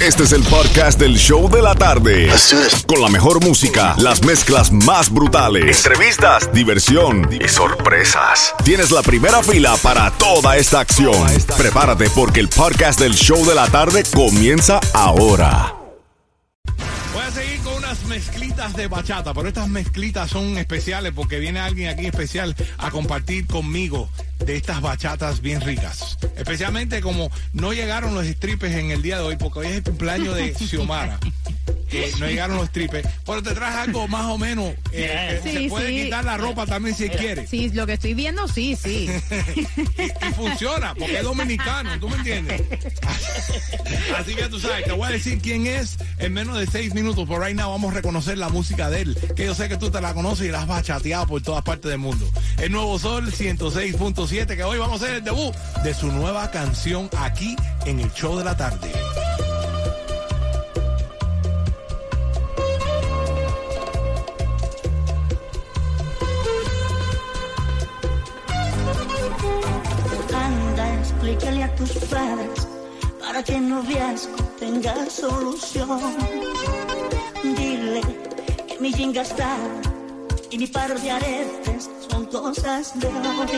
Este es el podcast del show de la tarde. Con la mejor música, las mezclas más brutales, entrevistas, diversión y sorpresas. Tienes la primera fila para toda esta acción. Prepárate porque el podcast del show de la tarde comienza ahora. Voy a seguir con unas mezclitas de bachata, pero estas mezclitas son especiales porque viene alguien aquí especial a compartir conmigo de estas bachatas bien ricas. Especialmente como no llegaron los stripes en el día de hoy, porque hoy es el cumpleaños de Xiomara. Eh, no llegaron los stripes, pero te traes algo más o menos. eh, Sí, se puede sí. quitar la ropa también si quiere. Sí, lo que estoy viendo, sí, sí. y, y funciona, porque es dominicano, ¿tú me entiendes? Así que tú sabes, te voy a decir quién es en menos de seis minutos. Por ahí now vamos a reconocer la música de él, que yo sé que tú te la conoces y la has bachateado por todas partes del mundo. El Nuevo Sol 106.7, que hoy vamos a hacer el debut de su nueva canción aquí en el show de la tarde. Anda, explícale a tus padres para que el noviazgo tenga solución. Dile que mi jinga está y mi par de aretes cosas de hoy.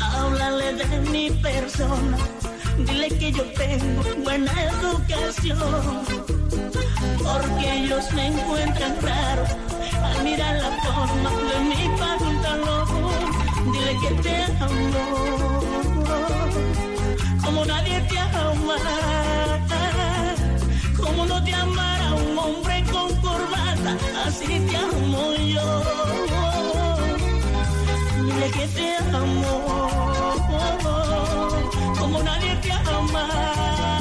Háblale de mi persona, dile que yo tengo buena educación. Porque ellos me encuentran raro al mirar la forma de mi pantalón. Dile que te amo como nadie te ama. Como no te amara un hombre con corbata, así te amo yo. Dile que te amo como nadie te ama.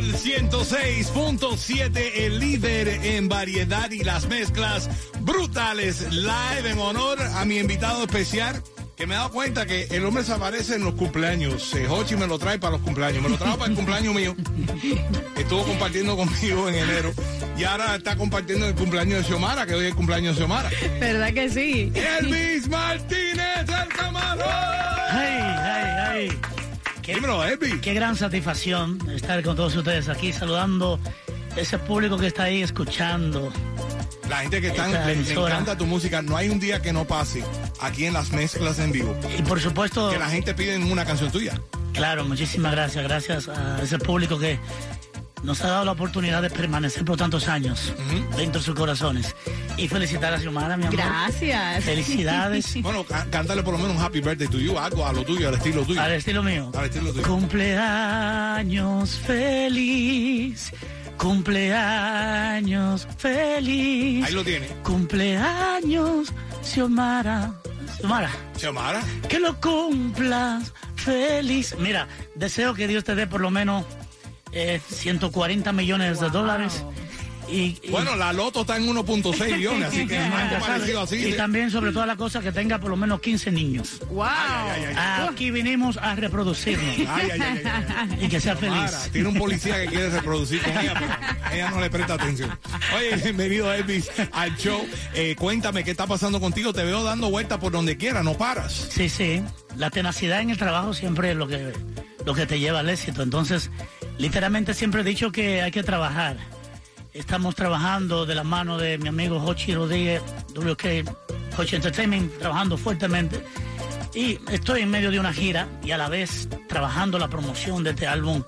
Sol 106.7, el líder en variedad y las mezclas brutales live en honor a mi invitado especial. Que me he dado cuenta que el hombre se aparece en los cumpleaños. Eh, Hochi me lo trae para los cumpleaños. Me lo trajo para el cumpleaños mío. Estuvo compartiendo conmigo en enero. Y ahora está compartiendo el cumpleaños de Xiomara, que hoy es el cumpleaños de Xiomara. ¿Verdad que sí? Elvis Martínez, el camarón. ¡Ay, ay, ay! Qué, Dímelo, Elvis. qué gran satisfacción estar con todos ustedes aquí saludando ese público que está ahí escuchando. La gente que está, Esta le, le encanta tu música. No hay un día que no pase aquí en las mezclas en vivo. Y por supuesto, Que la gente pide una canción tuya. claro, muchísimas gracias. Gracias a ese público que nos ha dado la oportunidad de permanecer por tantos años dentro de sus corazones. Y felicitar a Xiomara, mi amor. Gracias. Felicidades. Bueno, cá- cántale por lo menos un happy birthday to you, algo a lo tuyo, al estilo tuyo. Al estilo mío. Al estilo tuyo. Cumpleaños feliz. Cumpleaños feliz. Ahí lo tiene. Cumpleaños, Xiomara. Xiomara, Xiomara. que lo cumplas feliz. Mira, deseo que Dios te dé por lo menos eh, 140 millones de dólares Y, y- Bueno, la loto está en 1.6 millones, así que es algo sabes, parecido así. y también sobre todas las cosas que tenga por lo menos 15 niños. ¡Wow! ay, ay, ay. Aquí vinimos a reproducirnos Ay, ay, ay, ay, ay. y que sea Mara, feliz. tiene un policía que quiere reproducir con ella, pero ella no le presta atención. Oye, bienvenido Elvis al show. Eh, cuéntame qué está pasando contigo. Te veo dando vueltas por donde quiera, no paras. Sí, sí. La tenacidad en el trabajo siempre es lo que, lo que te lleva al éxito. Entonces, literalmente siempre he dicho que hay que trabajar. Estamos trabajando de la mano de mi amigo Hochi Rodríguez, WK Hochi Entertainment, trabajando fuertemente. Y estoy en medio de una gira y a la vez trabajando la promoción de este álbum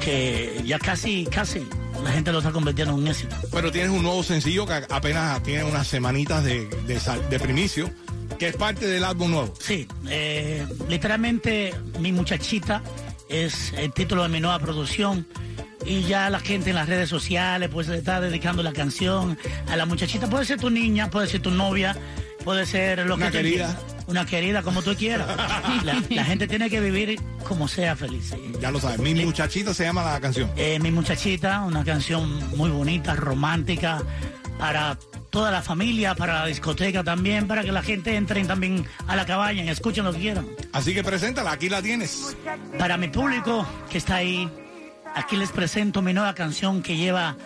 que ya casi, casi la gente lo está convirtiendo en un éxito. Pero tienes un nuevo sencillo que apenas tiene unas semanitas de, de, primicio, que es parte del álbum nuevo. Sí, eh, literalmente mi muchachita es el título de mi nueva producción y ya la gente en las redes sociales pues le está dedicando la canción a la muchachita. Puede ser tu niña, puede ser tu novia, puede ser lo Una que tú querida. quieras. Una querida, como tú quieras. La, la gente tiene que vivir como sea feliz. Ya lo sabes. Mi muchachita se llama la canción. Eh, mi muchachita, una canción muy bonita, romántica, para toda la familia, para la discoteca también, para que la gente entre también a la cabaña y escuchen lo que quieran. Así que preséntala, aquí la tienes. Para mi público que está ahí, aquí les presento mi nueva canción que lleva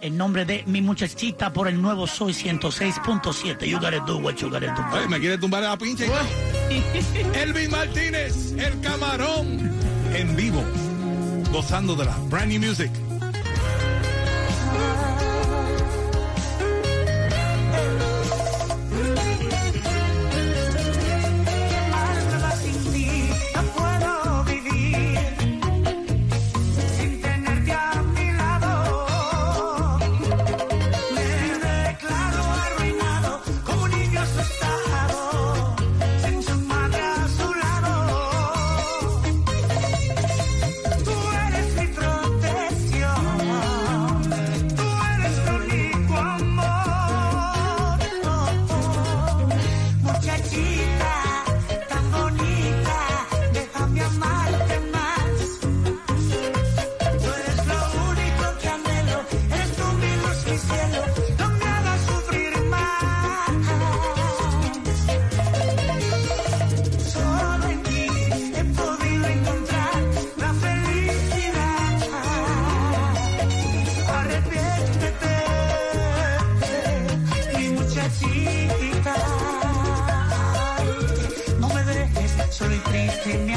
el nombre de Mi Muchachita por el nuevo Soy 106.7. You gotta do what you gotta do. Oye, me quiere tumbar la pinche. Elvis Martínez, el camarón, en vivo, gozando de la brand new music. 23 10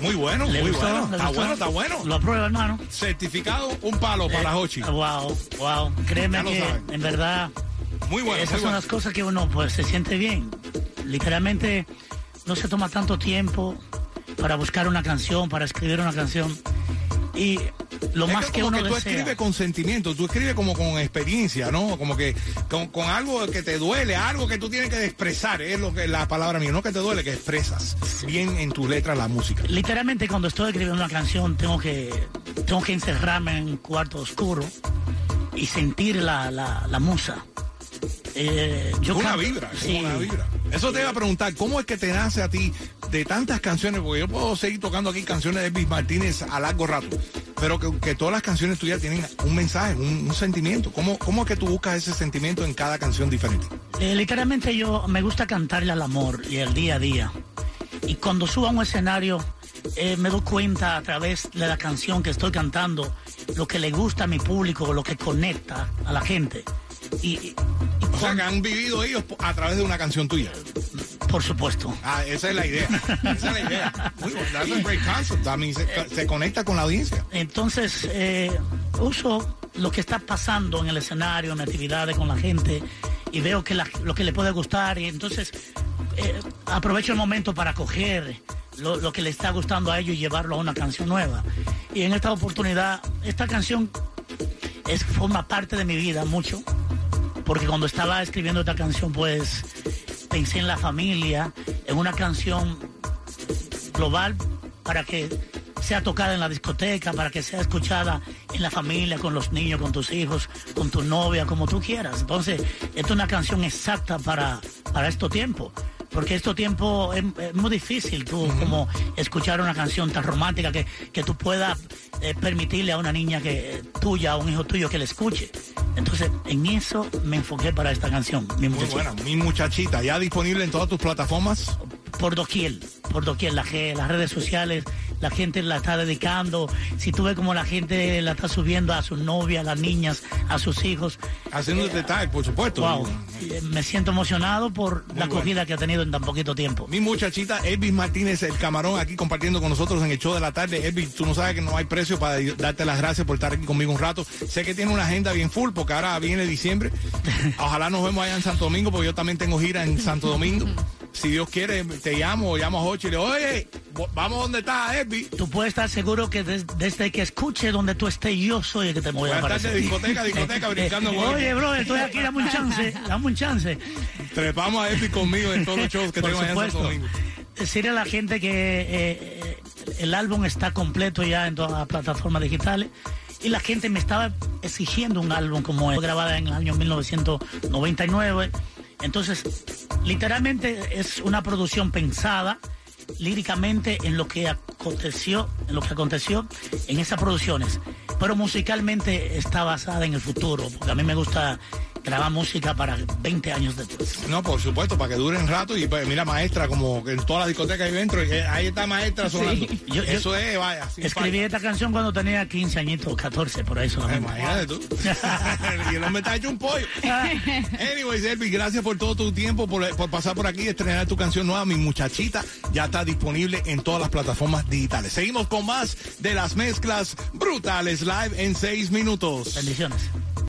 Muy bueno, ¿Le muy gustó? bueno. ¿Le Está gustó? bueno, está bueno. Lo aprueba, hermano. Certificado, un palo para Eh, Hochi. Wow, wow. Créeme que, saben. en verdad, Muy bueno, esas muy son bueno. las cosas que uno pues se siente bien. Literalmente no se toma tanto tiempo para buscar una canción, para escribir una canción. Y lo Es más que, como uno que tú desea. escribes con sentimiento, tú escribes como con experiencia, ¿no? Como que con, con algo que te duele, algo que tú tienes que expresar, es lo que la palabra mía, no que te duele, que expresas bien en tus letras la música. Literalmente cuando estoy escribiendo una canción tengo que tengo que encerrarme en un cuarto oscuro y sentir la, la, la musa. Eh, yo una canto- vibra, sí. una vibra. Eso te iba a preguntar, ¿cómo es que te nace a ti de tantas canciones? Porque yo puedo seguir tocando aquí canciones de Elvis Martínez a largo rato, pero que, que todas las canciones tuyas tienen un mensaje, un, un sentimiento. ¿Cómo, ¿Cómo es que tú buscas ese sentimiento en cada canción diferente? Eh, literalmente yo me gusta cantarle al amor y al día a día. Y cuando subo a un escenario eh, me doy cuenta a través de la canción que estoy cantando lo que le gusta a mi público, lo que conecta a la gente. Y, y- y O sea, que han vivido ellos a través de una canción tuya. Por supuesto. Ah, esa es la idea. Esa es la idea. Muy bueno. That's a great concept. I mean, se, se conecta con la audiencia. Entonces, eh, uso lo que está pasando en el escenario, en actividades con la gente, y veo que la- lo que le puede gustar, y entonces eh, aprovecho el momento para coger lo, lo que le está gustando a ellos y llevarlo a una canción nueva. Y en esta oportunidad, esta canción es, forma parte de mi vida mucho, porque cuando estaba escribiendo esta canción, pues pensé en la familia, en una canción global para que sea tocada en la discoteca, para que sea escuchada en la familia, con los niños, con tus hijos, con tu novia, como tú quieras. Entonces, esta es una canción exacta para, para estos tiempos. Porque estos tiempos es, es muy difícil tú como escuchar una canción tan romántica que, que tú puedas eh, permitirle a una niña que tuya, a un hijo tuyo que la escuche. Entonces, en eso me enfoqué para esta canción, mi Muy muchachita. buena. Mi muchachita, ya disponible en todas tus plataformas. por doquier, por doquier, la, ge- las redes sociales, la gente la está dedicando, si tú ves como la gente la está subiendo a sus novias, a las niñas, a sus hijos, Haciendo el detalle, por supuesto. wow, eh, me siento emocionado por la bueno. acogida que ha tenido en tan poquito tiempo. Mi muchachita Elvis Martínez, el camarón, aquí compartiendo con nosotros en el show de la tarde. Elvis, tú no sabes que no hay precio para darte las gracias por estar aquí conmigo un rato. Sé que tiene una agenda bien full porque ahora viene diciembre. Ojalá nos vemos allá en Santo Domingo porque yo también tengo gira en Santo Domingo. Si Dios quiere, te llamo llamo a Jochi y le digo, oye, vamos donde está Elvis. Tú puedes estar seguro que des- desde que escuche donde tú estés, yo soy el que te voy Voy a a aparecer. de discoteca a discoteca brincando. con Oye, Elvis. bro, estoy aquí, dame un chance, dame un chance. Trepamos a Elvis conmigo en todos los shows que Por tengo allá en Santo supuesto. Domingo. Decirle a la gente que eh, eh, el álbum está completo ya en todas las plataformas digitales y la gente me estaba exigiendo un álbum como es grabada en el año 1999. Entonces, literalmente es una producción pensada líricamente en lo que aconteció, en lo que aconteció en esas producciones, pero musicalmente está basada en el futuro, porque a mí me gusta grabar música para 20 años después. No, por supuesto, para que duren rato. Y pues, mira, maestra, como en toda la discoteca ahí dentro, eh, ahí está maestra sonando. Yo- Eso es, vaya. Escribí falta. esta canción cuando tenía 15 añitos, 14, por ahí solamente. Imagínate tú. y el hombre está hecho un pollo. Anyways, Elvis, gracias por todo tu tiempo, por, por pasar por aquí y estrenar tu canción nueva, Mi Muchachita. Ya está disponible en todas las plataformas digitales. Seguimos con más de las mezclas brutales live en seis minutos. Bendiciones.